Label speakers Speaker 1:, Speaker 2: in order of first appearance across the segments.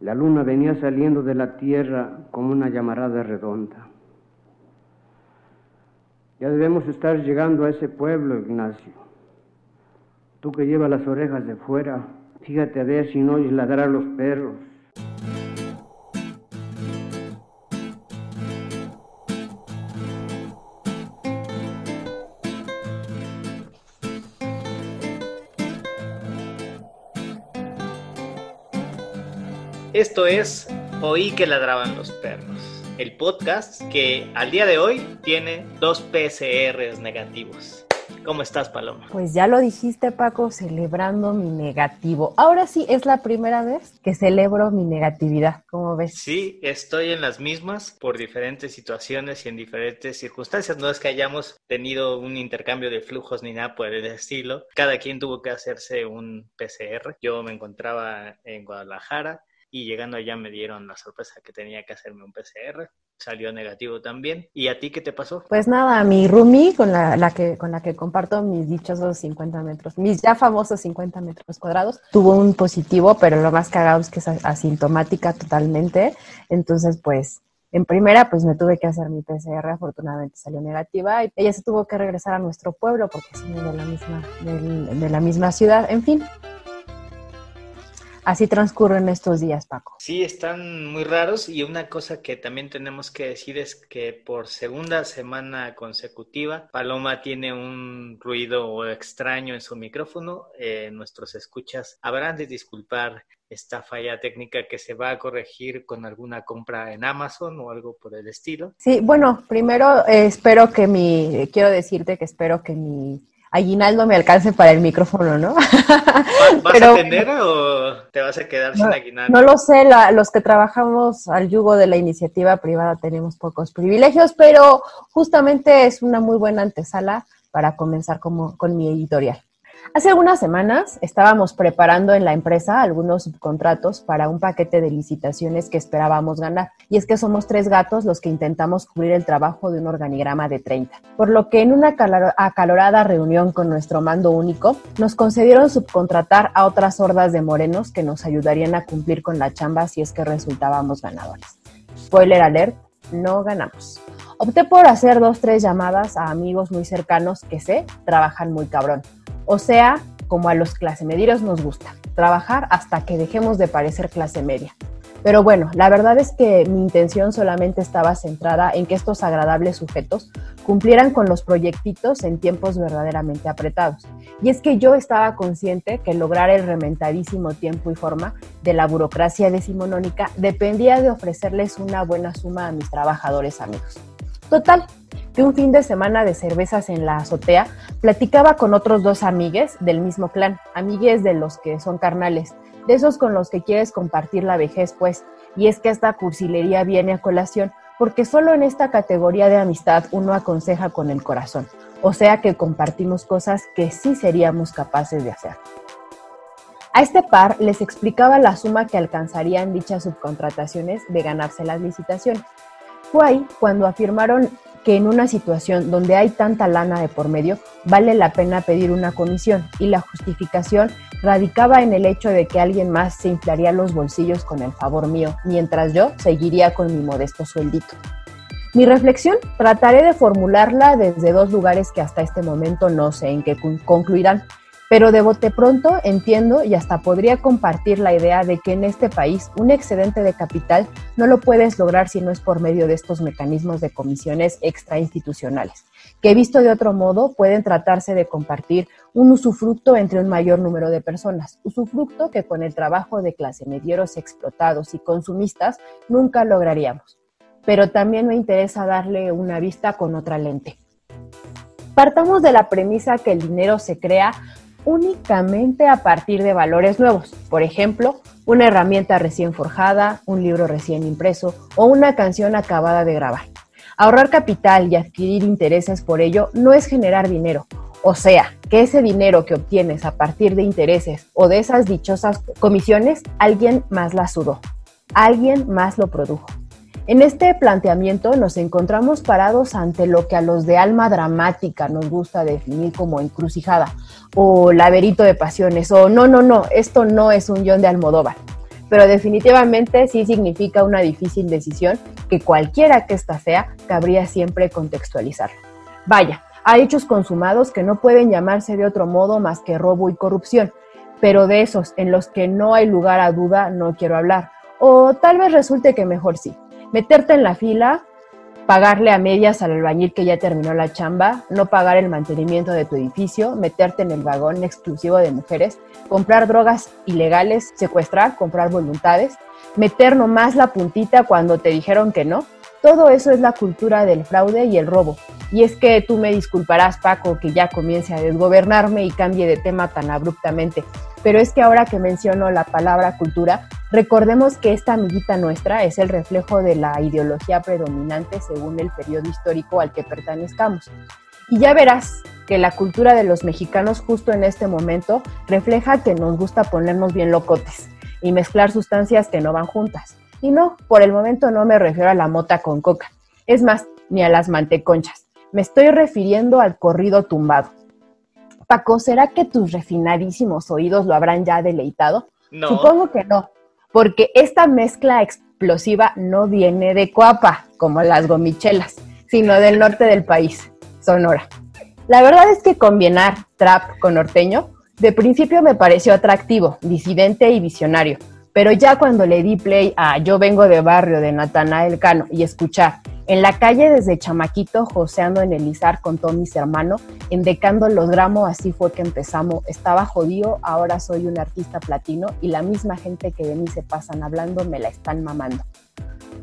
Speaker 1: La luna venía saliendo de la tierra como una llamarada redonda. Ya debemos estar llegando a ese pueblo, Ignacio. Tú que llevas las orejas de fuera, fíjate a ver si no oyes a los perros.
Speaker 2: Esto es Oí que ladraban los perros, el podcast que al día de hoy tiene dos PSRs negativos. ¿Cómo estás, Paloma?
Speaker 3: Pues ya lo dijiste, Paco, celebrando mi negativo. Ahora sí, es la primera vez que celebro mi negatividad. ¿Cómo ves?
Speaker 2: Sí, estoy en las mismas por diferentes situaciones y en diferentes circunstancias. No es que hayamos tenido un intercambio de flujos ni nada por el estilo. Cada quien tuvo que hacerse un PCR. Yo me encontraba en Guadalajara y llegando allá me dieron la sorpresa que tenía que hacerme un PCR. Salió negativo también. ¿Y a ti qué te pasó?
Speaker 3: Pues nada, mi roomie con la, que, con la que comparto mis dichosos 50 metros, mis ya famosos 50 metros cuadrados, tuvo un positivo, pero lo más cagado es que es asintomática totalmente. Entonces, pues en primera, pues me tuve que hacer mi PCR, afortunadamente salió negativa y ella se tuvo que regresar a nuestro pueblo porque somos de la misma, de la misma ciudad, en fin. Así transcurren estos días, Paco.
Speaker 2: Sí, están muy raros y una cosa que también tenemos que decir es que por segunda semana consecutiva, Paloma tiene un ruido extraño en su micrófono. Eh, nuestros escuchas habrán de disculpar esta falla técnica que se va a corregir con alguna compra en Amazon o algo por el estilo.
Speaker 3: Sí, bueno, primero eh, espero que mi, quiero decirte que espero que mi aguinaldo me alcance para el micrófono, ¿no?
Speaker 2: ¿Vas a tener o te vas a quedar sin aguinaldo?
Speaker 3: No lo sé, los que trabajamos al yugo de la iniciativa privada tenemos pocos privilegios, pero justamente es una muy buena antesala para comenzar como, con mi editorial. Hace algunas semanas estábamos preparando en la empresa algunos subcontratos para un paquete de licitaciones que esperábamos ganar. Y es que somos tres gatos los que intentamos cubrir el trabajo de un organigrama de 30. Por lo que en una acalorada reunión con nuestro mando único, nos concedieron subcontratar a otras hordas de morenos que nos ayudarían a cumplir con la chamba si es que resultábamos ganadores. Spoiler alert, no ganamos. Opté por hacer dos, tres llamadas a amigos muy cercanos que sé trabajan muy cabrón o sea, como a los clase medieros nos gusta, trabajar hasta que dejemos de parecer clase media. Pero bueno, la verdad es que mi intención solamente estaba centrada en que estos agradables sujetos cumplieran con los proyectitos en tiempos verdaderamente apretados. Y es que yo estaba consciente que lograr el rementadísimo tiempo y forma de la burocracia decimonónica dependía de ofrecerles una buena suma a mis trabajadores amigos. Total, que un fin de semana de cervezas en la azotea platicaba con otros dos amigues del mismo clan, amigues de los que son carnales, de esos con los que quieres compartir la vejez, pues, y es que esta cursilería viene a colación porque solo en esta categoría de amistad uno aconseja con el corazón, o sea que compartimos cosas que sí seríamos capaces de hacer. A este par les explicaba la suma que alcanzarían dichas subcontrataciones de ganarse las licitaciones. Fue ahí cuando afirmaron que en una situación donde hay tanta lana de por medio, vale la pena pedir una comisión y la justificación radicaba en el hecho de que alguien más se inflaría los bolsillos con el favor mío, mientras yo seguiría con mi modesto sueldito. Mi reflexión trataré de formularla desde dos lugares que hasta este momento no sé en qué concluirán, pero de bote pronto entiendo y hasta podría compartir la idea de que en este país un excedente de capital no lo puedes lograr si no es por medio de estos mecanismos de comisiones extrainstitucionales, que visto de otro modo pueden tratarse de compartir un usufructo entre un mayor número de personas, usufructo que con el trabajo de clase medieros explotados y consumistas nunca lograríamos. Pero también me interesa darle una vista con otra lente. Partamos de la premisa que el dinero se crea únicamente a partir de valores nuevos, por ejemplo, una herramienta recién forjada, un libro recién impreso o una canción acabada de grabar. Ahorrar capital y adquirir intereses por ello no es generar dinero, o sea, que ese dinero que obtienes a partir de intereses o de esas dichosas comisiones, alguien más la sudó, alguien más lo produjo. En este planteamiento nos encontramos parados ante lo que a los de alma dramática nos gusta definir como encrucijada o laberinto de pasiones o no, no, no, esto no es un guion de Almodóvar. pero definitivamente sí significa una difícil decisión que cualquiera que ésta sea, cabría siempre contextualizar. Vaya, hay hechos consumados que no pueden llamarse de otro modo más que robo y corrupción, pero de esos en los que no hay lugar a duda no quiero hablar. O tal vez resulte que mejor sí. Meterte en la fila, pagarle a medias al albañil que ya terminó la chamba, no pagar el mantenimiento de tu edificio, meterte en el vagón exclusivo de mujeres, comprar drogas ilegales, secuestrar, comprar voluntades, meter nomás la puntita cuando te dijeron que no, todo eso es la cultura del fraude y el robo. Y es que tú me disculparás, Paco, que ya comience a desgobernarme y cambie de tema tan abruptamente. Pero es que ahora que menciono la palabra cultura, recordemos que esta amiguita nuestra es el reflejo de la ideología predominante según el periodo histórico al que pertenezcamos. Y ya verás que la cultura de los mexicanos justo en este momento refleja que nos gusta ponernos bien locotes y mezclar sustancias que no van juntas. Y no, por el momento no me refiero a la mota con coca. Es más, ni a las manteconchas. Me estoy refiriendo al corrido tumbado. Paco, ¿será que tus refinadísimos oídos lo habrán ya deleitado?
Speaker 2: No.
Speaker 3: Supongo que no, porque esta mezcla explosiva no viene de Coapa, como las gomichelas, sino del norte del país, Sonora. La verdad es que combinar trap con norteño de principio me pareció atractivo, disidente y visionario, pero ya cuando le di play a Yo vengo de barrio de Natanael Cano y escuchar en la calle desde chamaquito, joseando en el Izar con todos mis hermanos, endecando los gramos, así fue que empezamos. Estaba jodido, ahora soy un artista platino y la misma gente que de mí se pasan hablando me la están mamando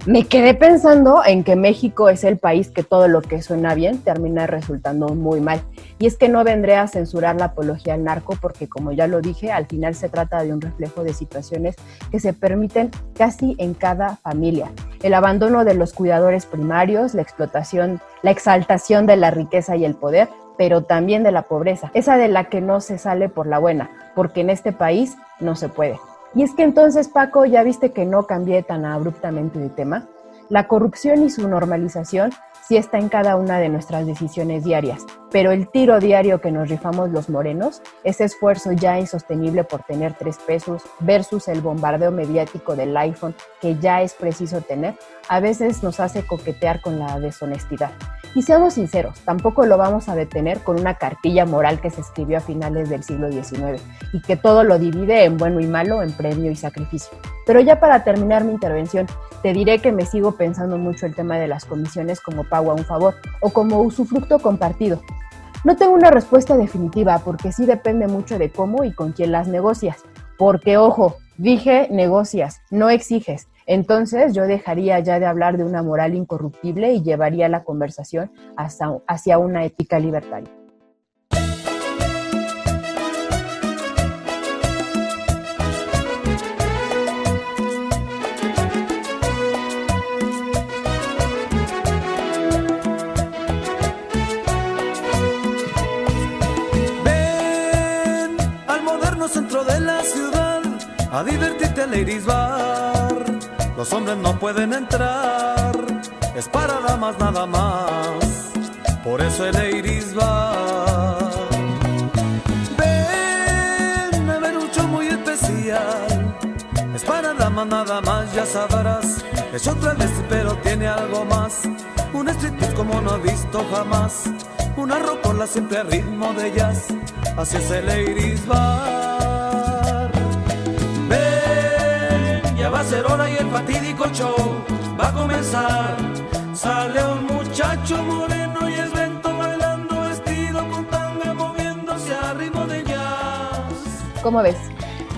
Speaker 3: me quedé pensando en que México es el país que todo lo que suena bien termina resultando muy mal. Y es que no vendré a censurar la apología al narco porque, como ya lo dije, al final se trata de un reflejo de situaciones que se permiten casi en cada familia. El abandono de los cuidadores primarios, la explotación, la exaltación de la riqueza y el poder, pero también de la pobreza, esa de la que no se sale por la buena, porque en este país no se puede. Y es que entonces, Paco, ya viste que no cambié tan abruptamente de tema. La corrupción y su normalización sí está en cada una de nuestras decisiones diarias, pero el tiro diario que nos rifamos los morenos, ese esfuerzo ya insostenible por tener tres pesos versus el bombardeo mediático del iPhone que ya es preciso tener, a veces nos hace coquetear con la deshonestidad. Y seamos sinceros, tampoco lo vamos a detener con una cartilla moral que se escribió a finales del siglo XIX y que todo lo divide en bueno y malo, en premio y sacrificio. Pero ya para terminar mi intervención, te diré que me sigo pensando mucho el tema de las comisiones como pago a un favor o como usufructo compartido. No tengo una respuesta definitiva porque sí depende mucho de cómo y con quién las negocias. Porque, ojo, dije negocias, no exiges. Entonces yo dejaría ya de hablar de una moral incorruptible y llevaría la conversación hacia, una ética libertaria.
Speaker 4: A divertirte al Iris Bar. Los hombres no pueden entrar, es para damas nada más. Por eso el Iris Bar. Ven a ver un show muy especial. Es para damas nada más, ya sabrás. Es otra vez, pero tiene algo más. Un striptease como no he visto jamás. Una rocola siempre a ritmo de jazz. Así es el Iris Bar. A y el fatídico show va a comenzar. Sale un muchacho moreno y es lento bailando vestido con tanga moviéndose a ritmo de jazz.
Speaker 3: ¿Cómo ves?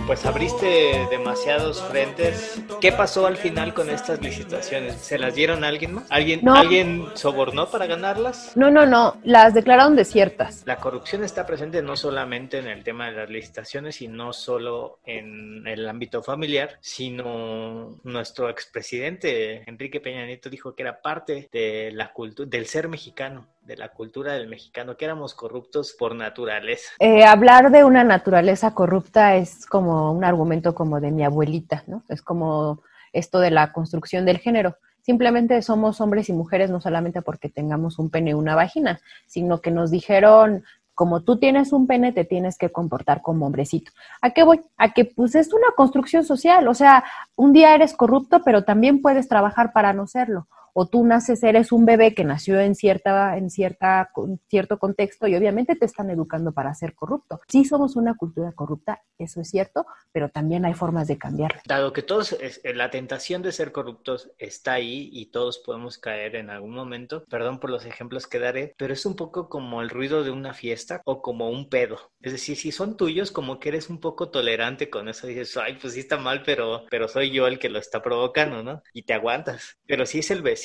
Speaker 2: Pues abriste demasiados frentes. ¿Qué pasó al final con estas licitaciones? ¿Se las dieron a alguien más? ¿Alguien,
Speaker 3: No.
Speaker 2: ¿alguien sobornó para ganarlas?
Speaker 3: No, no, no, las declararon desiertas.
Speaker 2: La corrupción está presente no solamente en el tema de las licitaciones y no solo en el ámbito familiar, sino nuestro expresidente Enrique Peña Nieto dijo que era parte de la cultura del ser mexicano, de la cultura del mexicano, que éramos corruptos por naturaleza.
Speaker 3: Eh, hablar de una naturaleza corrupta es como un argumento como de mi abuelita, ¿no? Es como esto de la construcción del género. Simplemente somos hombres y mujeres no solamente porque tengamos un pene y una vagina, sino que nos dijeron como tú tienes un pene, te tienes que comportar como hombrecito. ¿A qué voy? A que pues es una construcción social, o sea, un día eres corrupto, pero también puedes trabajar para no serlo o tú naces, eres un bebé que nació en, cierta, en cierta, cierto contexto y obviamente te están educando para ser corrupto. Sí somos una cultura corrupta, eso es cierto, pero también hay formas de cambiarla.
Speaker 2: Dado que todos, eh, la tentación de ser corruptos está ahí y todos podemos caer en algún momento, perdón por los ejemplos que daré, pero es un poco como el ruido de una fiesta o como un pedo. Es decir, si son tuyos, como que eres un poco tolerante con eso, dices, ay, pues sí está mal, pero, pero soy yo el que lo está provocando, ¿no? Y te aguantas. Pero si es el vecino,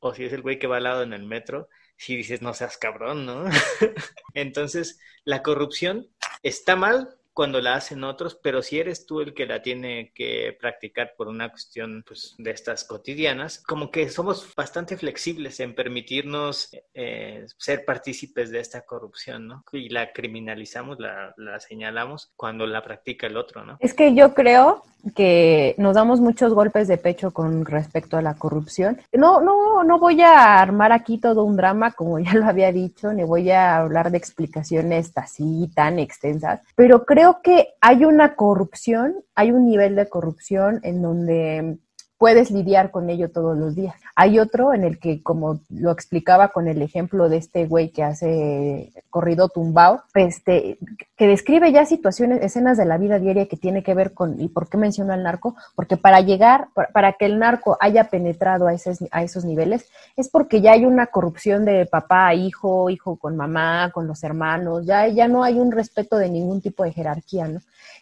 Speaker 2: o si es el güey que va al lado en el metro, si dices no seas cabrón, ¿no? Entonces, la corrupción está mal, cuando la hacen otros, pero si eres tú el que la tiene que practicar por una cuestión pues, de estas cotidianas, como que somos bastante flexibles en permitirnos eh, ser partícipes de esta corrupción, ¿no? Y la criminalizamos, la, la señalamos cuando la practica el otro, ¿no?
Speaker 3: Es que yo creo que nos damos muchos golpes de pecho con respecto a la corrupción. No, no, no voy a armar aquí todo un drama, como ya lo había dicho, ni voy a hablar de explicaciones así tan extensas, pero creo creo que hay una corrupción, hay un nivel de corrupción en donde puedes lidiar con ello todos los días. Hay otro en el que, como lo explicaba con el ejemplo de este güey que hace corrido tumbao, este, que describe ya situaciones, escenas de la vida diaria que tiene que ver con, ¿y por qué menciono al narco? Porque para llegar, para, que el narco haya penetrado a esos, a esos niveles, es porque ya hay una corrupción de papá a hijo, hijo con mamá, con los hermanos, ya, ya no hay un respeto de ningún tipo de jerarquía, ¿no?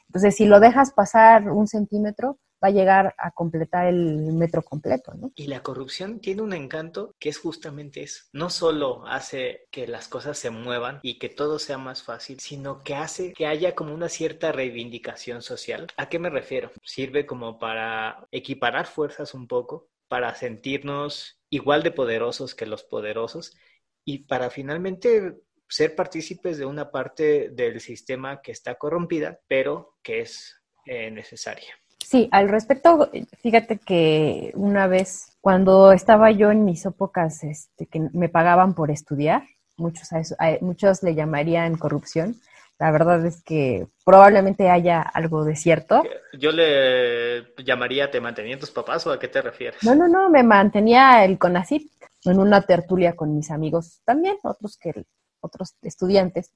Speaker 3: Entonces, si lo dejas pasar un centímetro, va a llegar a completar el metro completo, ¿no?
Speaker 2: Y la corrupción tiene un encanto que es justamente eso. No solo hace que las cosas se muevan y que todo sea más fácil, sino que hace que haya como una cierta reivindicación social. ¿A qué me refiero? Sirve como para equiparar fuerzas un poco, para sentirnos igual de poderosos que los poderosos y para finalmente ser partícipes de una parte del sistema que está corrompida, pero que es eh, necesaria.
Speaker 3: Sí, al respecto, fíjate que una vez cuando estaba yo en mis épocas este, que me pagaban por estudiar, muchos, a eso, muchos le llamarían corrupción. La verdad es que probablemente haya algo de cierto.
Speaker 2: Yo le llamaría, ¿te mantenían tus papás o a qué te refieres?
Speaker 3: No, no, no, me mantenía el CONACYT en una tertulia con mis amigos también, otros que otros estudiantes.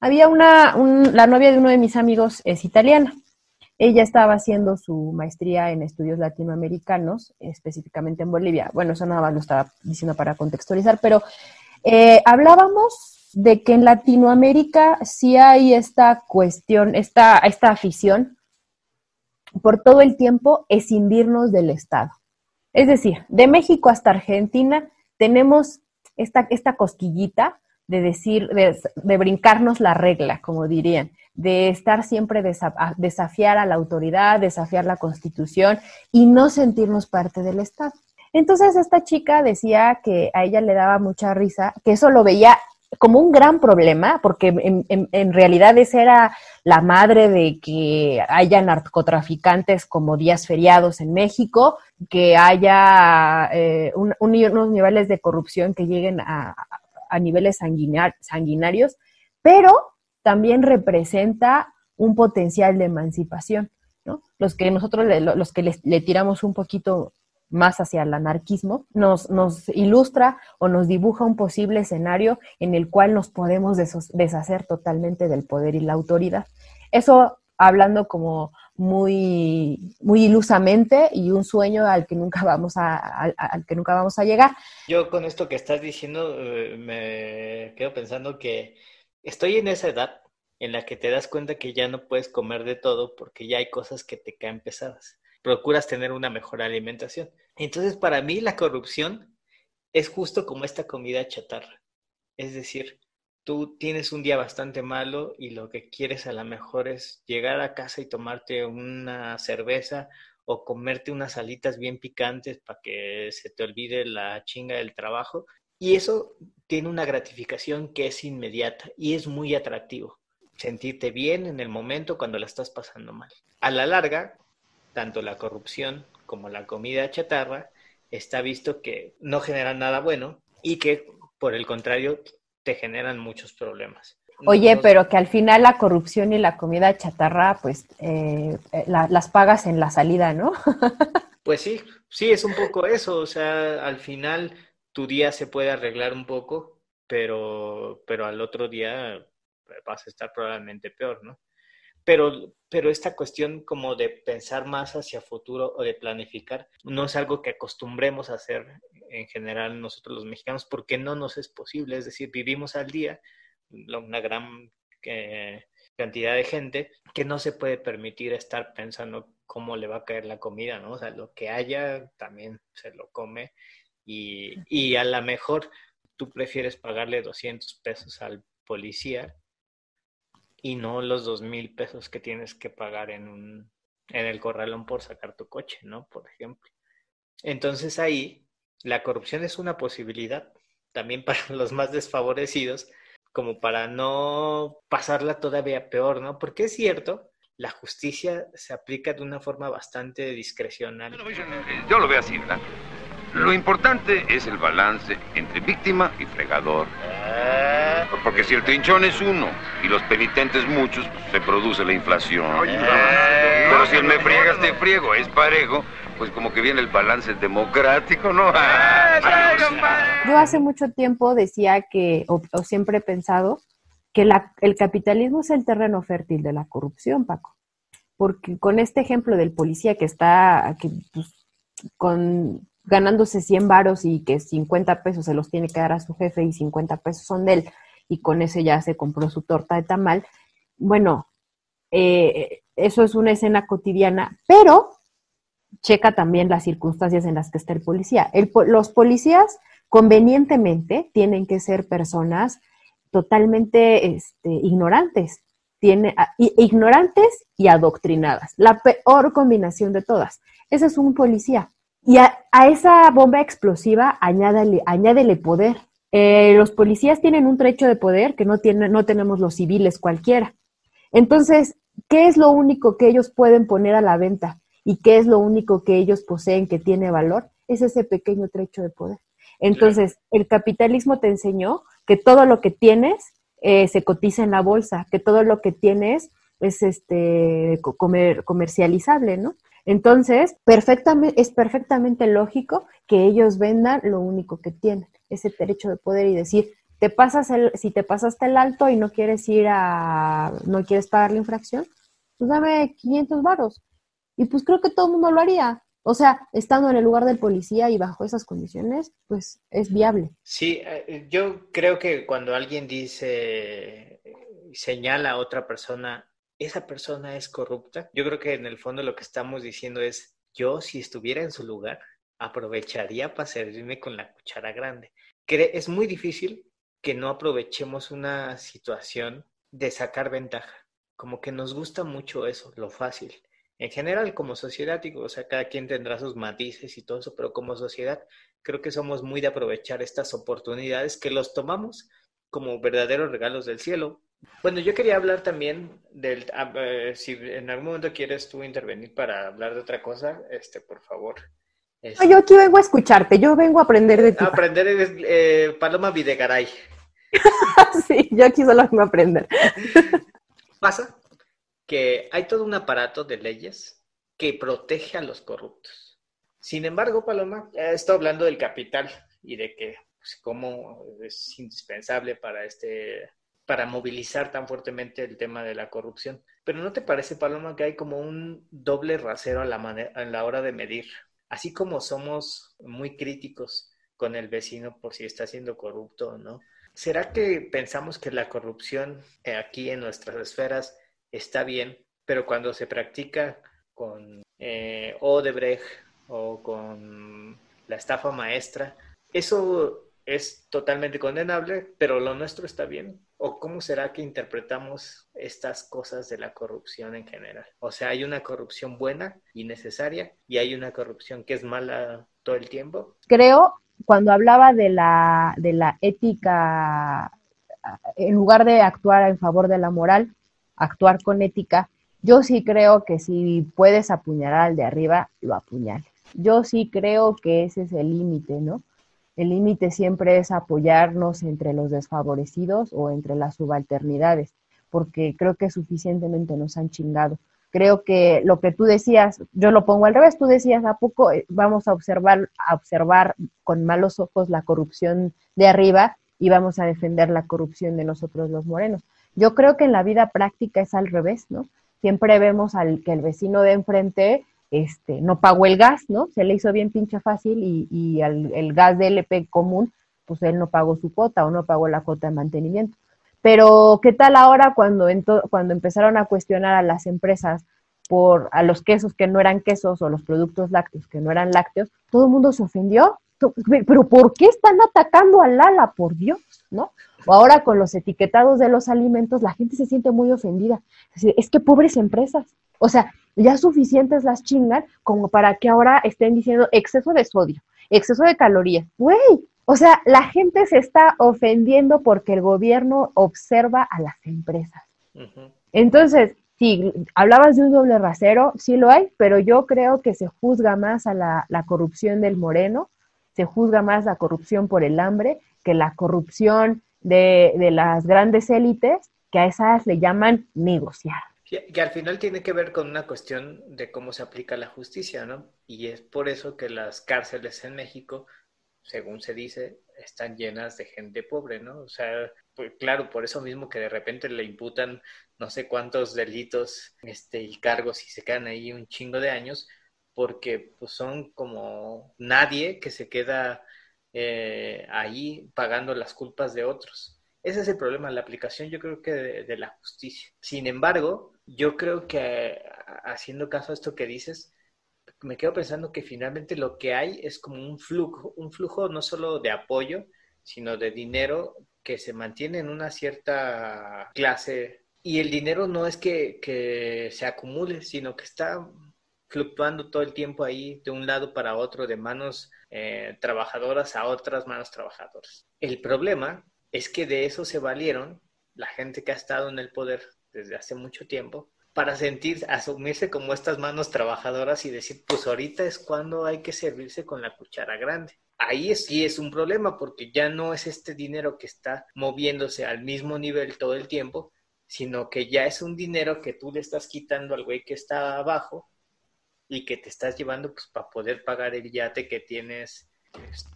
Speaker 3: Había una, la novia de uno de mis amigos es italiana ella estaba haciendo su maestría en estudios latinoamericanos, específicamente en Bolivia. Bueno, eso nada más lo estaba diciendo para contextualizar, pero eh, hablábamos de que en Latinoamérica sí hay esta cuestión, esta, esta afición por todo el tiempo escindirnos del Estado. Es decir, de México hasta Argentina tenemos esta, esta cosquillita de decir, de brincarnos la regla, como dirían de estar siempre desafiar a la autoridad, desafiar la constitución y no sentirnos parte del Estado. Entonces esta chica decía que a ella le daba mucha risa, que eso lo veía como un gran problema, porque en, realidad esa era la madre de que haya narcotraficantes como días feriados en México, que haya eh, unos niveles de corrupción que lleguen a, niveles sanguinarios, pero también representa un potencial de emancipación, ¿no? Los que nosotros, los que le, tiramos un poquito más hacia el anarquismo, nos ilustra o nos dibuja un posible escenario en el cual nos podemos deshacer totalmente del poder y la autoridad. Eso hablando como muy, muy ilusamente y un sueño al que nunca vamos a, al, que nunca vamos a llegar.
Speaker 2: Yo con esto que estás diciendo eh, me quedo pensando que estoy en esa edad en la que te das cuenta que ya no puedes comer de todo porque ya hay cosas que te caen pesadas. Procuras tener una mejor alimentación. Entonces, para mí la corrupción es justo como esta comida chatarra. Es decir, tú tienes un día bastante malo y lo que quieres a lo mejor es llegar a casa y tomarte una cerveza o comerte unas alitas bien picantes para que se te olvide la chinga del trabajo. Y eso tiene una gratificación que es inmediata y es muy atractivo. Sentirte bien en el momento cuando la estás pasando mal. A la larga, tanto la corrupción como la comida chatarra está visto que no generan nada bueno y que, por el contrario, te generan muchos problemas.
Speaker 3: Oye, pero que al final la corrupción y la comida chatarra, pues eh, eh, las pagas en la salida, ¿no?
Speaker 2: pues sí, sí, es un poco eso. O sea, al final tu día se puede arreglar un poco, pero, pero al otro día vas a estar probablemente peor, ¿no? Pero, pero esta cuestión como de pensar más hacia futuro o de planificar no es algo que acostumbremos a hacer en general nosotros los mexicanos porque no nos es posible, es decir, vivimos al día, una gran eh, cantidad de gente que no se puede permitir estar pensando cómo le va a caer la comida, ¿no? O sea, lo que haya también se lo come y, y a lo mejor tú prefieres pagarle 200 pesos al policía y no los dos mil pesos que tienes que pagar en un en el corralón por sacar tu coche, ¿no? Por ejemplo. Entonces ahí la corrupción es una posibilidad también para los más desfavorecidos, como para no pasarla todavía peor, ¿no? Porque es cierto, la justicia se aplica de una forma bastante discrecional.
Speaker 5: Yo lo veo así, ¿verdad? Lo importante es el balance entre víctima y fregador. Porque si el trinchón es uno y los penitentes muchos, se produce la inflación. Pero si el me friegas te friego es parejo, pues como que viene el balance democrático, ¿no?
Speaker 3: Yo hace mucho tiempo decía que, o, siempre he pensado, que el capitalismo es el terreno fértil de la corrupción, Paco. Porque con este ejemplo del policía que está pues, con ganándose 100 varos y que 50 pesos se los tiene que dar a su jefe y 50 pesos son de él y con ese ya se compró su torta de tamal. Bueno, eh, eso es una escena cotidiana, pero checa también las circunstancias en las que está el policía. los policías convenientemente tienen que ser personas totalmente este, ignorantes, tiene, ignorantes y adoctrinadas, la peor combinación de todas. Ese es un policía. Y a, esa bomba explosiva añádele poder. Eh, los policías tienen un trecho de poder que no, tiene, no tenemos los civiles cualquiera. Entonces, ¿qué es lo único que ellos pueden poner a la venta? ¿Y qué es lo único que ellos poseen que tiene valor? Es ese pequeño trecho de poder. Entonces, el capitalismo te enseñó que todo lo que tienes eh, se cotiza en la bolsa, que todo lo que tienes es este comercializable, ¿no? Entonces, perfectamente, es perfectamente lógico que ellos vendan lo único que tienen, ese derecho de poder y decir, te pasas el, si te pasaste el alto y no quieres ir a, no quieres pagar la infracción, pues dame 500 varos. Y pues creo que todo el mundo lo haría. O sea, estando en el lugar del policía y bajo esas condiciones, pues es viable.
Speaker 2: Sí, eh, yo creo que cuando alguien dice, señala a otra persona, esa persona es corrupta, yo creo que en el fondo lo que estamos diciendo es, yo si estuviera en su lugar, aprovecharía para servirme con la cuchara grande. Es muy difícil que no aprovechemos una situación de sacar ventaja. Como que nos gusta mucho eso, lo fácil. En general, como sociedad, digo, o sea, cada quien tendrá sus matices y todo eso, pero como sociedad, creo que somos muy de aprovechar estas oportunidades que los tomamos como verdaderos regalos del cielo. Bueno, yo quería hablar también del, ah, eh, si en algún momento quieres tú intervenir para hablar de otra cosa, este, por favor.
Speaker 3: Yo aquí vengo a escucharte, yo vengo a aprender de ti.
Speaker 2: Aprender de eh, Paloma Videgaray.
Speaker 3: sí, yo aquí solo vengo a aprender.
Speaker 2: Pasa que hay todo un aparato de leyes que protege a los corruptos. Sin embargo, Paloma, estado hablando del capital y de que pues, cómo es indispensable para este para movilizar tan fuertemente el tema de la corrupción. Pero ¿no te parece, Paloma, que hay como un doble rasero a la, a la hora de medir? Así como somos muy críticos con el vecino por si está siendo corrupto o no, ¿será que pensamos que la corrupción eh, aquí en nuestras esferas está bien, pero cuando se practica con eh, Odebrecht o con la estafa maestra, eso es totalmente condenable, pero lo nuestro está bien. ¿O cómo será que interpretamos estas cosas de la corrupción en general? O sea, hay una corrupción buena y necesaria y hay una corrupción que es mala todo el tiempo.
Speaker 3: Creo, cuando hablaba de la, de la ética, en lugar de actuar en favor de la moral, actuar con ética, yo sí creo que si puedes apuñalar al de arriba, lo apuñales. Yo sí creo que ese es el límite, ¿no? El límite siempre es apoyarnos entre los desfavorecidos o entre las subalternidades, porque creo que suficientemente nos han chingado. Creo que lo que tú decías, yo lo pongo al revés, tú decías, ¿a poco eh, vamos a observar, a observar con malos ojos la corrupción de arriba y vamos a defender la corrupción de nosotros los morenos? Yo creo que en la vida práctica es al revés, ¿no? Siempre vemos al que el vecino de enfrente este, no pagó el gas, ¿no? Se le hizo bien pinche fácil y, y el gas de LP común, pues él no pagó su cuota o no pagó la cuota de mantenimiento. Pero, ¿qué tal ahora cuando, cuando empezaron a cuestionar a las empresas por a los quesos que no eran quesos o los productos lácteos que no eran lácteos? Todo el mundo se ofendió. Pero, ¿por qué están atacando al Lala? Por Dios, ¿no? O ahora con los etiquetados de los alimentos, la gente se siente muy ofendida. Es, que pobres empresas. O sea, ya suficientes las chingan como para que ahora estén diciendo exceso de sodio, exceso de calorías. Güey, o sea, la gente se está ofendiendo porque el gobierno observa a las empresas. Entonces, sí, hablabas de un doble rasero, sí lo hay, pero yo creo que se juzga más a la, la corrupción del moreno, se juzga más la corrupción por el hambre que la corrupción de, las grandes élites, que a esas le llaman negociar.
Speaker 2: Que, al final tiene que ver con una cuestión de cómo se aplica la justicia, ¿no? Y es por eso que las cárceles en México, según se dice, están llenas de gente pobre, ¿no? O sea, pues, claro, por eso mismo que de repente le imputan no sé cuántos delitos este, y cargos y se quedan ahí un chingo de años, porque pues, son como nadie que se queda eh, ahí pagando las culpas de otros. Ese es el problema, la aplicación yo creo que de, la justicia. Sin embargo, yo creo que haciendo caso a esto que dices, me quedo pensando que finalmente lo que hay es como un flujo, un flujo no solo de apoyo, sino de dinero que se mantiene en una cierta clase. Y el dinero no es que, que se acumule, sino que está fluctuando todo el tiempo ahí de un lado para otro, de manos eh, trabajadoras a otras manos trabajadoras. El problema es que de eso se valieron la gente que ha estado en el poder desde hace mucho tiempo para sentir, asumirse como estas manos trabajadoras y decir, pues ahorita es cuando hay que servirse con la cuchara grande. Ahí sí es un problema porque ya no es este dinero que está moviéndose al mismo nivel todo el tiempo, sino que ya es un dinero que tú le estás quitando al güey que está abajo y que te estás llevando pues para poder pagar el yate que tienes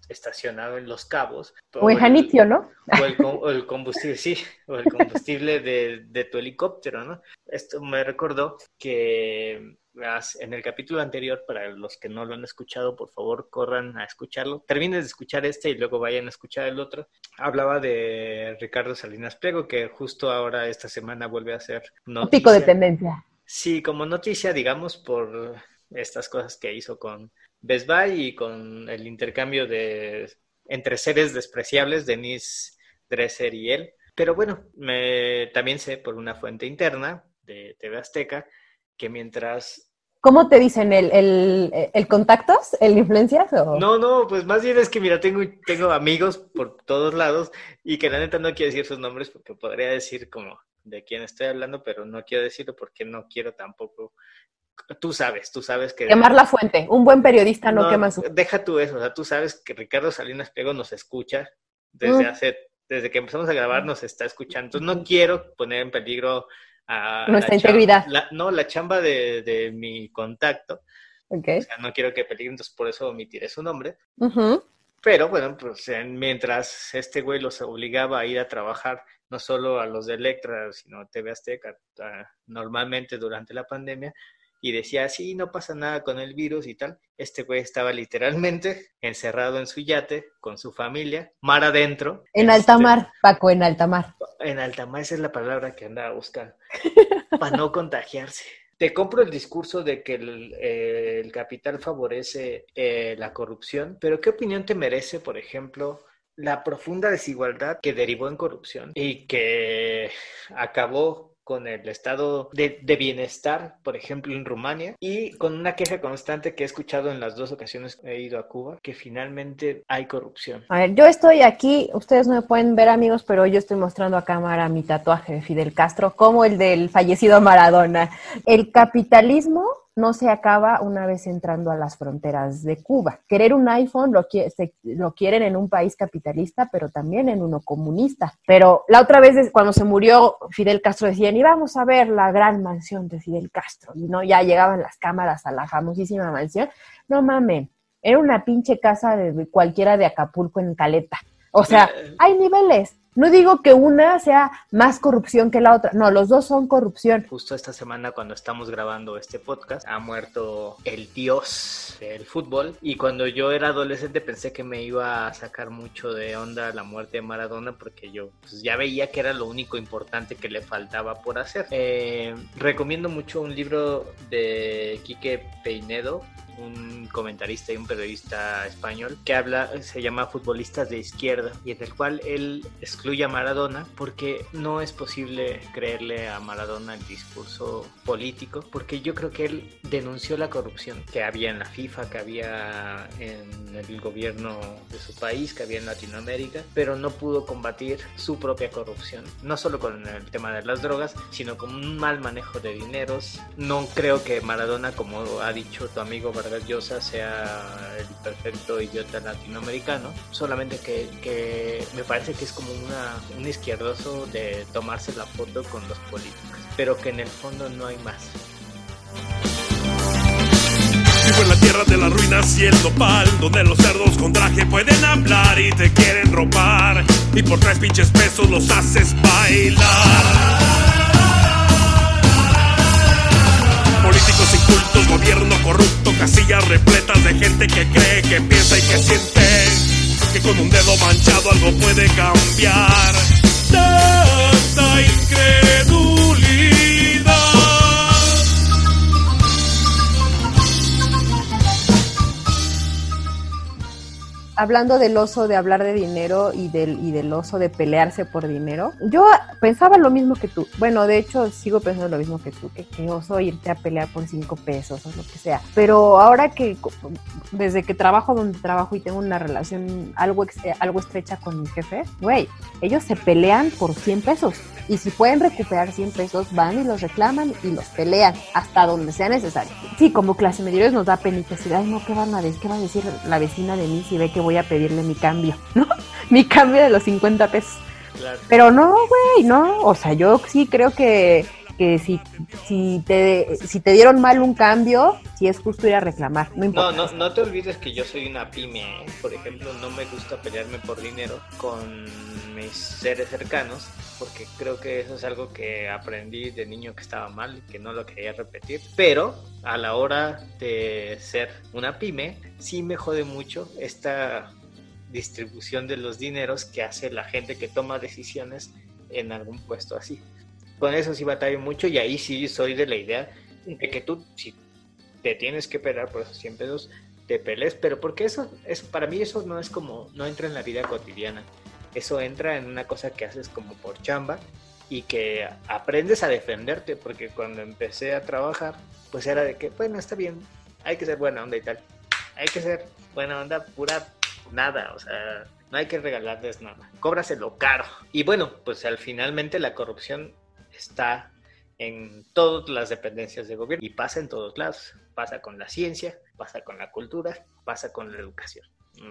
Speaker 2: estacionado en Los Cabos.
Speaker 3: O en Janitzio, ¿no?
Speaker 2: O el, combustible, sí, o el combustible de, tu helicóptero, ¿no? Esto me recordó que en el capítulo anterior, para los que no lo han escuchado, por favor corran a escucharlo. Terminen de escuchar este y luego vayan a escuchar el otro. Hablaba de Ricardo Salinas Pliego, que justo ahora esta semana vuelve a ser
Speaker 3: noticia. pico de tendencia.
Speaker 2: Sí, como noticia, digamos, por estas cosas que hizo con Best Buy y con el intercambio de entre seres despreciables, Denise Dresser y él. Pero bueno, me, también sé por una fuente interna de TV Azteca que mientras...
Speaker 3: ¿Cómo te dicen? ¿El, el, el contactos? ¿El influencias? O...
Speaker 2: No, no, pues más bien es que mira, tengo, tengo amigos por todos lados y que la neta no quiero decir sus nombres porque podría decir como de quién estoy hablando, pero no quiero decirlo porque no quiero tampoco tú sabes, tú sabes que...
Speaker 3: Quemar la fuente, un buen periodista no, quema su...
Speaker 2: Deja tú eso, o sea, tú sabes que Ricardo Salinas Pliego nos escucha desde mm. hace, desde que empezamos a grabar nos está escuchando, entonces no quiero poner en peligro a...
Speaker 3: Nuestra integridad.
Speaker 2: no, la chamba de, mi contacto. Okay. O sea, no quiero que peligre, entonces por eso omitiré su nombre. Pero bueno, pues mientras este güey los obligaba a ir a trabajar, no solo a los de Electra, sino a TV Azteca, normalmente durante la pandemia, y decía, sí, no pasa nada con el virus y tal. Este güey estaba literalmente encerrado en su yate con su familia, mar adentro.
Speaker 3: En alta este, mar, Paco, en alta mar.
Speaker 2: En alta mar, esa es la palabra que andaba buscando, para no contagiarse. Te compro el discurso de que el, eh, capital favorece eh, la corrupción, pero ¿qué opinión te merece, por ejemplo, la profunda desigualdad que derivó en corrupción y que acabó con el estado de, bienestar, por ejemplo, en Rumania, y con una queja constante que he escuchado en las dos ocasiones que he ido a Cuba, que finalmente hay corrupción.
Speaker 3: A ver, yo estoy aquí, ustedes no me pueden ver amigos, pero yo estoy mostrando a cámara mi tatuaje de Fidel Castro, como el del fallecido Maradona. El capitalismo no se acaba una vez entrando a las fronteras de Cuba. Querer un iPhone lo, lo quieren en un país capitalista, pero también en uno comunista. Pero la otra vez, cuando se murió Fidel Castro, decían, y vamos a ver la gran mansión de Fidel Castro. Y no, ya llegaban las cámaras a la famosísima mansión. No mamen, era una pinche casa de cualquiera de Acapulco en Caleta. O sea, eh. hay niveles. No digo que una sea más corrupción que la otra, no, los dos son corrupción.
Speaker 2: Justo esta semana cuando estamos grabando este podcast ha muerto el dios del fútbol y cuando yo era adolescente pensé que me iba a sacar mucho de onda la muerte de Maradona porque yo pues, ya veía que era lo único importante que le faltaba por hacer. Eh, recomiendo mucho un libro de Quique Peinedo un comentarista y un periodista español que habla, se llama Futbolistas de Izquierda y en el cual él excluye a Maradona porque no es posible creerle a Maradona el discurso político porque yo creo que él denunció la corrupción que había en la FIFA, que había en el gobierno de su país, que había en Latinoamérica, pero no pudo combatir su propia corrupción, no solo con el tema de las drogas, sino con un mal manejo de dineros. No creo que Maradona, como ha dicho tu amigo Llosa sea el perfecto idiota latinoamericano, solamente que, me parece que es como un izquierdoso de tomarse la foto con los políticos, pero que en el fondo no hay más.
Speaker 6: Vivo en la tierra de las ruinas y el nopal, donde los cerdos con traje pueden hablar y te quieren robar, y por tres pinches pesos los haces bailar. Políticos incultos, gobierno corrupto, casillas repletas de gente que cree, que piensa y que siente que con un dedo manchado algo puede cambiar. Tanta incredulidad.
Speaker 3: Hablando del oso de hablar de dinero y del, y del oso de pelearse por dinero, yo pensaba lo mismo que tú. Bueno, de hecho, sigo pensando lo mismo que tú, que, que oso irte a pelear por cinco pesos o lo que sea. Pero ahora que, desde que trabajo donde trabajo y tengo una relación algo, algo estrecha con mi jefe, güey, ellos se pelean por 100 pesos. Y si pueden recuperar 100 pesos, van y los reclaman y los pelean hasta donde sea necesario. Sí, como clase medidores nos da penita decir, ay, no, ¿qué van a decir? ¿Qué va a decir la vecina de mí si ve que voy a pedirle mi cambio, ¿no? mi cambio de los 50 pesos. Pero no, güey, no. O sea, yo sí creo que, que si, si, te, si te dieron mal un cambio, si es justo ir a reclamar. No, importa.
Speaker 2: no, no, no te olvides que yo soy una pyme. ¿eh? Por ejemplo, no me gusta pelearme por dinero con mis seres cercanos porque creo que eso es algo que aprendí de niño que estaba mal y que no lo quería repetir. Pero a la hora de ser una pyme, sí me jode mucho esta distribución de los dineros que hace la gente que toma decisiones en algún puesto así. Con eso sí batallo mucho y ahí sí soy de la idea de que tú, si te tienes que pelear por esos 100 pesos, te pelees, pero porque eso, es, para mí eso no es como, no entra en la vida cotidiana eso entra en una cosa que haces como por chamba y que aprendes a defenderte, porque cuando empecé a trabajar, pues era de que, bueno, está bien, hay que ser buena onda y tal, hay que ser buena onda pura nada, o sea, no hay que regalarles nada, cóbraselo caro. Y bueno, pues al finalmente la corrupción está en todas las dependencias de gobierno y pasa en todos lados, pasa con la ciencia, pasa con la cultura, pasa con la educación.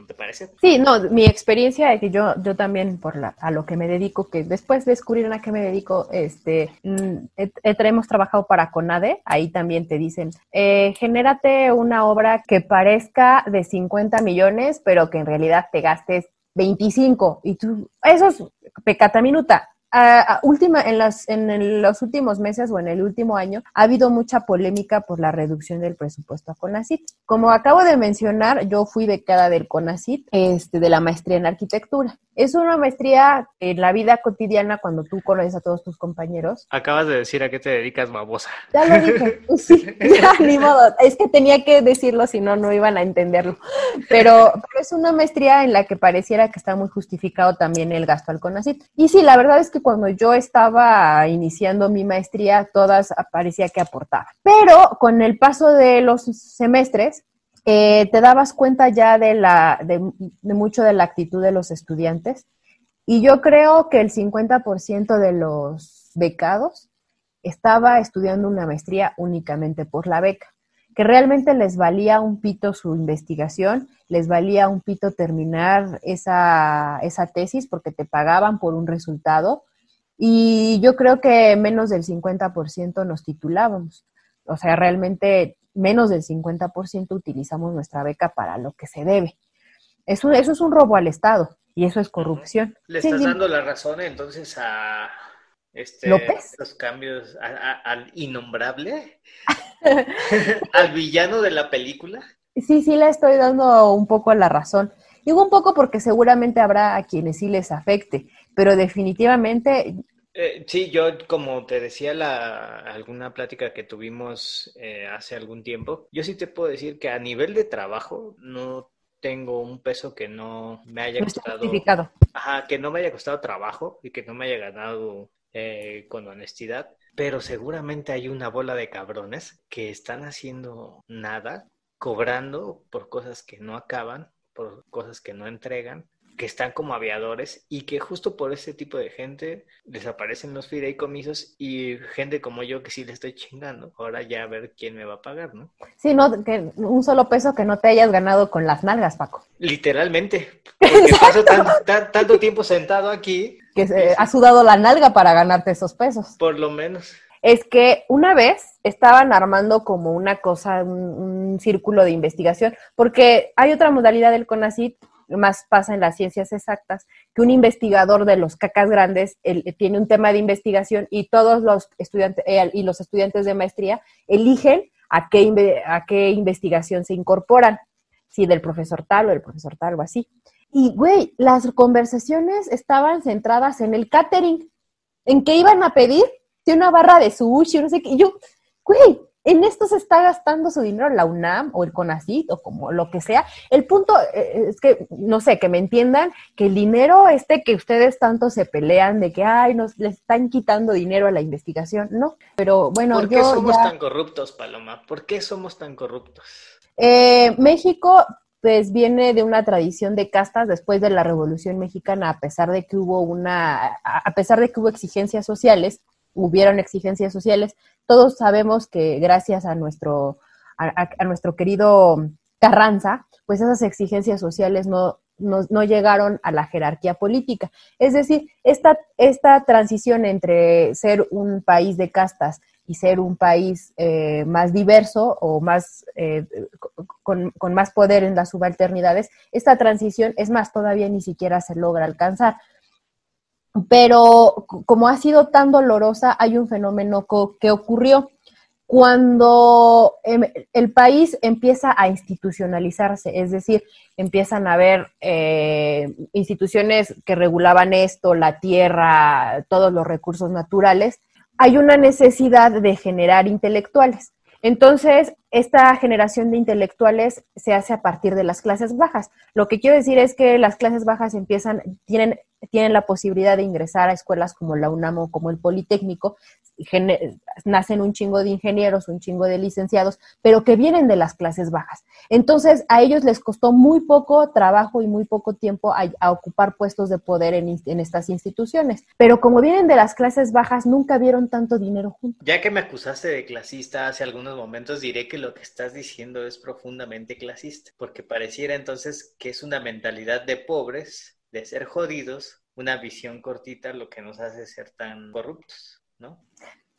Speaker 2: ¿Te parece?
Speaker 3: Sí, no, mi experiencia es que yo, yo también por la, a lo que me dedico, que después de descubrir a qué me dedico, este, mm, hemos trabajado para CONADE, ahí también te dicen, eh, genérate una obra que parezca de 50 millones, pero que en realidad te gastes 25 y tú, eso es pecata minuta última, en, las, en los últimos meses o en el último año ha habido mucha polémica por la reducción del presupuesto a CONACIT. Como acabo de mencionar, yo fui becada del CONACIT, este, de la maestría en arquitectura. Es una maestría en la vida cotidiana cuando tú conoces a todos tus compañeros.
Speaker 2: Acabas de decir a qué te dedicas, babosa.
Speaker 3: Ya lo dije. Sí, ya, ni modo. Es que tenía que decirlo, si no, no iban a entenderlo. Pero, pero, es una maestría en la que pareciera que está muy justificado también el gasto al CONACIT. Y sí, la verdad es que cuando yo estaba iniciando mi maestría, todas parecía que aportaban. Pero con el paso de los semestres, eh, te dabas cuenta ya de, la, mucho de la actitud de los estudiantes. Y yo creo que el 50% de los becados estaba estudiando una maestría únicamente por la beca. que realmente les valía un pito su investigación, les valía un pito terminar esa, esa tesis porque te pagaban por un resultado y yo creo que menos del 50% nos titulábamos. O sea, realmente menos del 50% utilizamos nuestra beca para lo que se debe. Eso, eso es un robo al Estado y eso es corrupción.
Speaker 2: Le estás dando la razón entonces a este,
Speaker 3: ¿López?
Speaker 2: los cambios al innombrable, al villano de la película.
Speaker 3: Sí, sí le estoy dando un poco la razón. Digo un poco porque seguramente habrá a quienes sí les afecte, pero definitivamente...
Speaker 2: Eh, sí, yo como te decía la alguna plática que tuvimos eh, hace algún tiempo, yo sí te puedo decir que a nivel de trabajo no tengo un peso que no me haya costado... Ajá, que no me haya costado trabajo y que no me haya ganado eh, con honestidad, pero seguramente hay una bola de cabrones que están haciendo nada, cobrando por cosas que no acaban, por cosas que no entregan, que están como aviadores y que justo por ese tipo de gente desaparecen los fideicomisos y gente como yo que sí le estoy chingando, ahora ya a ver quién me va a pagar, ¿no?
Speaker 3: Sí, no, que un solo peso que no te hayas ganado con las nalgas, Paco.
Speaker 2: Literalmente, porque paso tanto tiempo sentado aquí.
Speaker 3: Que se, ha sudado la nalga para ganarte esos pesos.
Speaker 2: Por lo menos
Speaker 3: es que una vez estaban armando como una cosa, un, un, círculo de investigación, porque hay otra modalidad del CONACIT más pasa en las ciencias exactas, que un investigador de los cacas grandes tiene un tema de investigación y todos los estudiantes y los estudiantes de maestría eligen a qué, a qué investigación se incorporan, si del profesor tal o del profesor tal o así. Y, güey, las conversaciones estaban centradas en el catering, en qué iban a pedir, de una barra de sushi, no sé qué. Y yo, güey, en esto se está gastando su dinero la UNAM o el CONACIT o como lo que sea. El punto eh, es que, no sé, que me entiendan que el dinero este que ustedes tanto se pelean de que, ay, nos les están quitando dinero a la investigación, no. Pero bueno,
Speaker 2: ¿Por qué somos tan corruptos, Paloma? ¿Por qué somos tan corruptos?
Speaker 3: Eh, México pues viene de una tradición de castas después de la Revolución Mexicana, a pesar de que hubo una, a pesar de que hubo exigencias sociales, hubieron exigencias sociales. Todos sabemos que gracias a nuestro, a, nuestro querido Carranza, pues esas exigencias sociales no, no, llegaron a la jerarquía política. Es decir, esta, esta transición entre ser un país de castas y ser un país eh, más diverso o más eh, con, con, más poder en las subalternidades, esta transición, es más, todavía ni siquiera se logra alcanzar pero como ha sido tan dolorosa, hay un fenómeno que ocurrió cuando em, el país empieza a institucionalizarse, es decir, empiezan a haber eh, instituciones que regulaban esto, la tierra, todos los recursos naturales, hay una necesidad de generar intelectuales. Entonces, esta generación de intelectuales se hace a partir de las clases bajas. Lo que quiero decir es que las clases bajas empiezan, tienen, tienen la posibilidad de ingresar a escuelas como la UNAM o como el Politécnico, nacen un chingo de ingenieros, un chingo de licenciados, pero que vienen de las clases bajas. Entonces, a ellos les costó muy poco trabajo y muy poco tiempo a, ocupar puestos de poder en, en, estas instituciones. Pero como vienen de las clases bajas, nunca vieron tanto dinero juntos.
Speaker 2: Ya que me acusaste de clasista hace algunos momentos, diré que lo que estás diciendo es profundamente clasista, porque pareciera entonces que es una mentalidad de pobres, de ser jodidos, una visión cortita lo que nos hace ser tan corruptos. ¿no?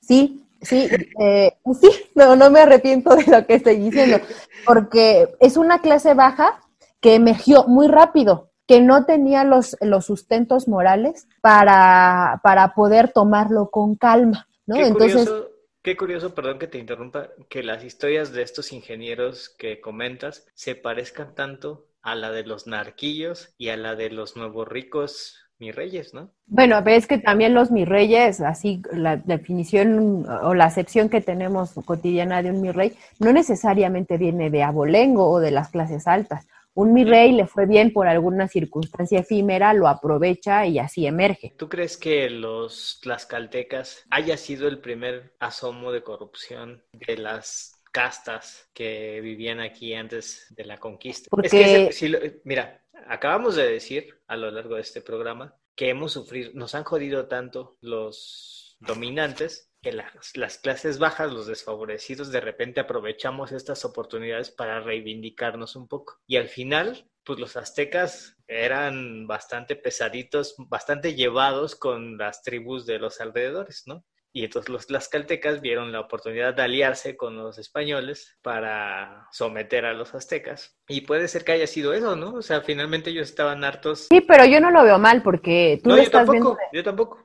Speaker 3: Sí, sí, eh, sí, no, no me arrepiento de lo que estoy diciendo, porque es una clase baja que emergió muy rápido, que no tenía los, los sustentos morales para, para poder tomarlo con calma, ¿no?
Speaker 2: Qué Entonces... Curioso, qué curioso, perdón que te interrumpa, que las historias de estos ingenieros que comentas se parezcan tanto a la de los narquillos y a la de los nuevos ricos mis reyes, ¿no?
Speaker 3: Bueno, ves que también los mis reyes, así la definición o la acepción que tenemos cotidiana de un mi rey, no necesariamente viene de abolengo o de las clases altas. Un mi rey le fue bien por alguna circunstancia efímera, lo aprovecha y así emerge.
Speaker 2: ¿Tú crees que los tlaxcaltecas haya sido el primer asomo de corrupción de las castas que vivían aquí antes de la conquista?
Speaker 3: Porque...
Speaker 2: Es que, mira, acabamos de decir a lo largo de este programa que hemos sufrido, nos han jodido tanto los dominantes que las, las clases bajas, los desfavorecidos, de repente aprovechamos estas oportunidades para reivindicarnos un poco. Y al final, pues los aztecas eran bastante pesaditos, bastante llevados con las tribus de los alrededores, ¿no? Y entonces los tlaxcaltecas vieron la oportunidad de aliarse con los españoles para someter a los aztecas. Y puede ser que haya sido eso, ¿no? O sea, finalmente ellos estaban hartos.
Speaker 3: Sí, pero yo no lo veo mal porque tú
Speaker 2: no,
Speaker 3: lo
Speaker 2: yo
Speaker 3: estás
Speaker 2: tampoco,
Speaker 3: viendo.
Speaker 2: yo tampoco.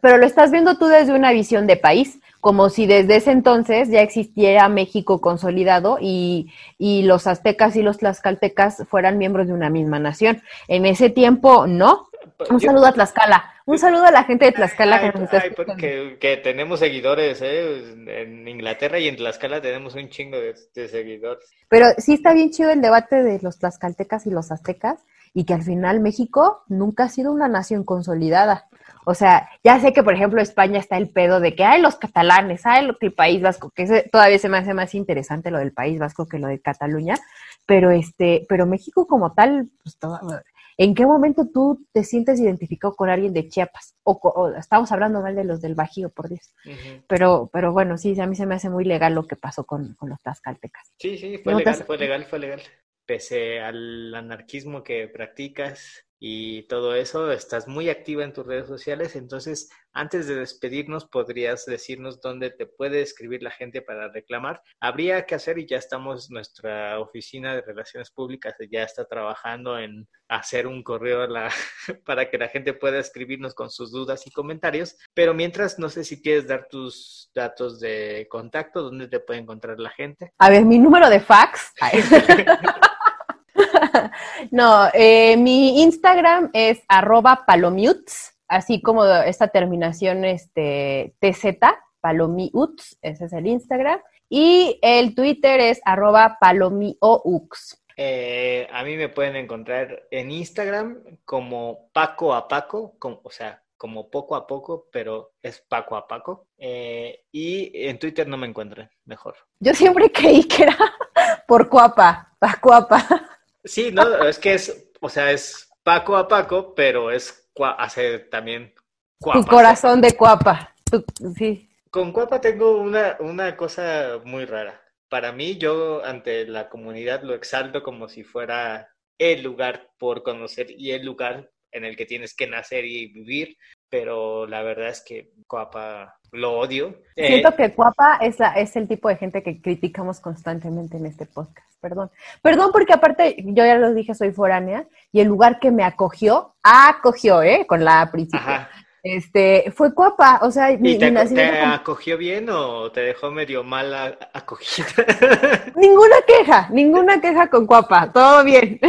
Speaker 3: Pero lo estás viendo tú desde una visión de país, como si desde ese entonces ya existiera México consolidado y, y los aztecas y los tlaxcaltecas fueran miembros de una misma nación. En ese tiempo, no. Un
Speaker 2: Yo-
Speaker 3: saludo a Tlaxcala. Un saludo a la gente de Tlaxcala que
Speaker 2: Ay,
Speaker 3: nos está
Speaker 2: ay,
Speaker 3: escuchando.
Speaker 2: porque que tenemos seguidores, ¿eh? En Inglaterra y en Tlaxcala tenemos un chingo de, de seguidores.
Speaker 3: Pero sí está bien chido el debate de los tlaxcaltecas y los aztecas y que al final México nunca ha sido una nación consolidada. O sea, ya sé que, por ejemplo, España está el pedo de que hay los catalanes, hay lo que el País Vasco, que ese todavía se me hace más interesante lo del País Vasco que lo de Cataluña, pero este, pero México como tal, pues, todo- ¿en qué momento tú te sientes identificado con alguien de Chiapas? O, estamos hablando mal de los del Bajío, por Dios. Pero, pero bueno, sí, a mí se me hace muy legal lo que pasó con, con los tlaxcaltecas.
Speaker 2: Sí, sí, fue
Speaker 3: No
Speaker 2: legal,
Speaker 3: has-
Speaker 2: fue legal, fue legal. Pese al anarquismo que practicas y todo eso, estás muy activa en tus redes sociales, entonces antes de despedirnos, ¿podrías decirnos dónde te puede escribir la gente para reclamar? Habría que hacer y ya estamos, nuestra oficina de relaciones públicas ya está trabajando en hacer un correo a la, para que la gente pueda escribirnos con sus dudas y comentarios, pero mientras no sé si quieres dar tus datos de contacto, dónde te puede encontrar la gente.
Speaker 3: A ver, mi número de fax. No, eh, mi Instagram es arroba palomutes, así como esta terminación este, TZ, palomiuts, ese es el Instagram. Y el Twitter es arroba palomiaux.
Speaker 2: Eh, a mí me pueden encontrar en Instagram como Paco a Paco, como- o sea, como poco a poco, pero es Paco a Paco. Eh, y en Twitter no me encuentran, mejor.
Speaker 3: Yo siempre creí que era por cuapa, pa cuapa.
Speaker 2: Sí, no, es que es, o sea, es Paco a Paco, pero es hace también
Speaker 3: Tu
Speaker 2: cuapa.
Speaker 3: corazón de cuapa. Tu- sí.
Speaker 2: Con Cuapa tengo una, una cosa muy rara. Para mí, yo ante la comunidad lo exalto como si fuera el lugar por conocer y el lugar en el que tienes que nacer y vivir, pero la verdad es que Cuapa lo odio. Eh,
Speaker 3: Siento que Cuapa es, la, es el tipo de gente que criticamos constantemente en este podcast. Perdón. Perdón porque aparte, yo ya lo dije, soy foránea y el lugar que me acogió, acogió, ¿eh? Con la principio.
Speaker 2: Ajá.
Speaker 3: Este, fue Cuapa. O sea, mi,
Speaker 2: ¿Y te,
Speaker 3: mi
Speaker 2: aco-
Speaker 3: nacimiento
Speaker 2: te
Speaker 3: como-
Speaker 2: acogió bien o te dejó medio mal acogida?
Speaker 3: Ninguna queja, ninguna queja con Cuapa. Todo bien.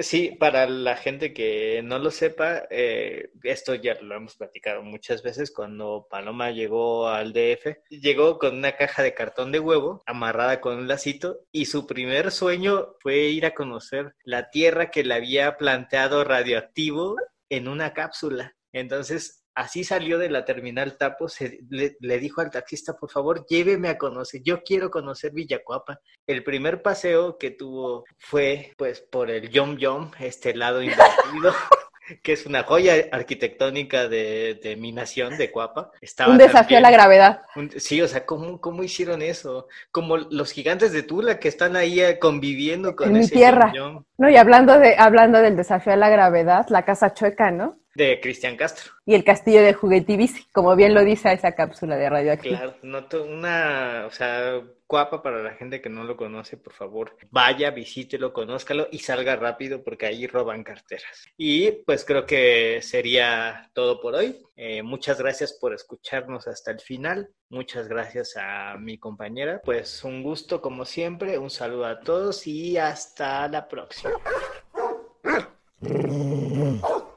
Speaker 2: Sí, para la gente que no lo sepa, eh, esto ya lo hemos platicado muchas veces cuando Paloma llegó al DF, llegó con una caja de cartón de huevo amarrada con un lacito y su primer sueño fue ir a conocer la tierra que le había planteado radioactivo en una cápsula. Entonces, así salió de la terminal Tapo, se, le, le dijo al taxista, por favor, lléveme a conocer, yo quiero conocer Villacuapa. El primer paseo que tuvo fue pues por el Yom Yom, este lado invertido, que es una joya arquitectónica de, de mi nación, de Cuapa. Estaba
Speaker 3: Un desafío a la gravedad.
Speaker 2: un- Sí, o sea, ¿cómo, ¿cómo hicieron eso? Como los gigantes de Tula que están ahí eh, conviviendo con
Speaker 3: En mi
Speaker 2: ese
Speaker 3: tierra.
Speaker 2: Yom Yom
Speaker 3: No, y hablando de, hablando del desafío a la gravedad, la casa chueca, ¿no?
Speaker 2: de Cristian Castro.
Speaker 3: Y el castillo de Juguetivici, como bien lo dice esa cápsula de radioactivo.
Speaker 2: Claro, noto una, o sea, guapa para la gente que no lo conoce, por favor, vaya, visítelo, conózcalo y salga rápido porque ahí roban carteras. Y pues creo que sería todo por hoy. Eh, muchas gracias por escucharnos hasta el final. Muchas gracias a mi compañera. Pues un gusto como siempre, un saludo a todos y hasta la próxima. Oh.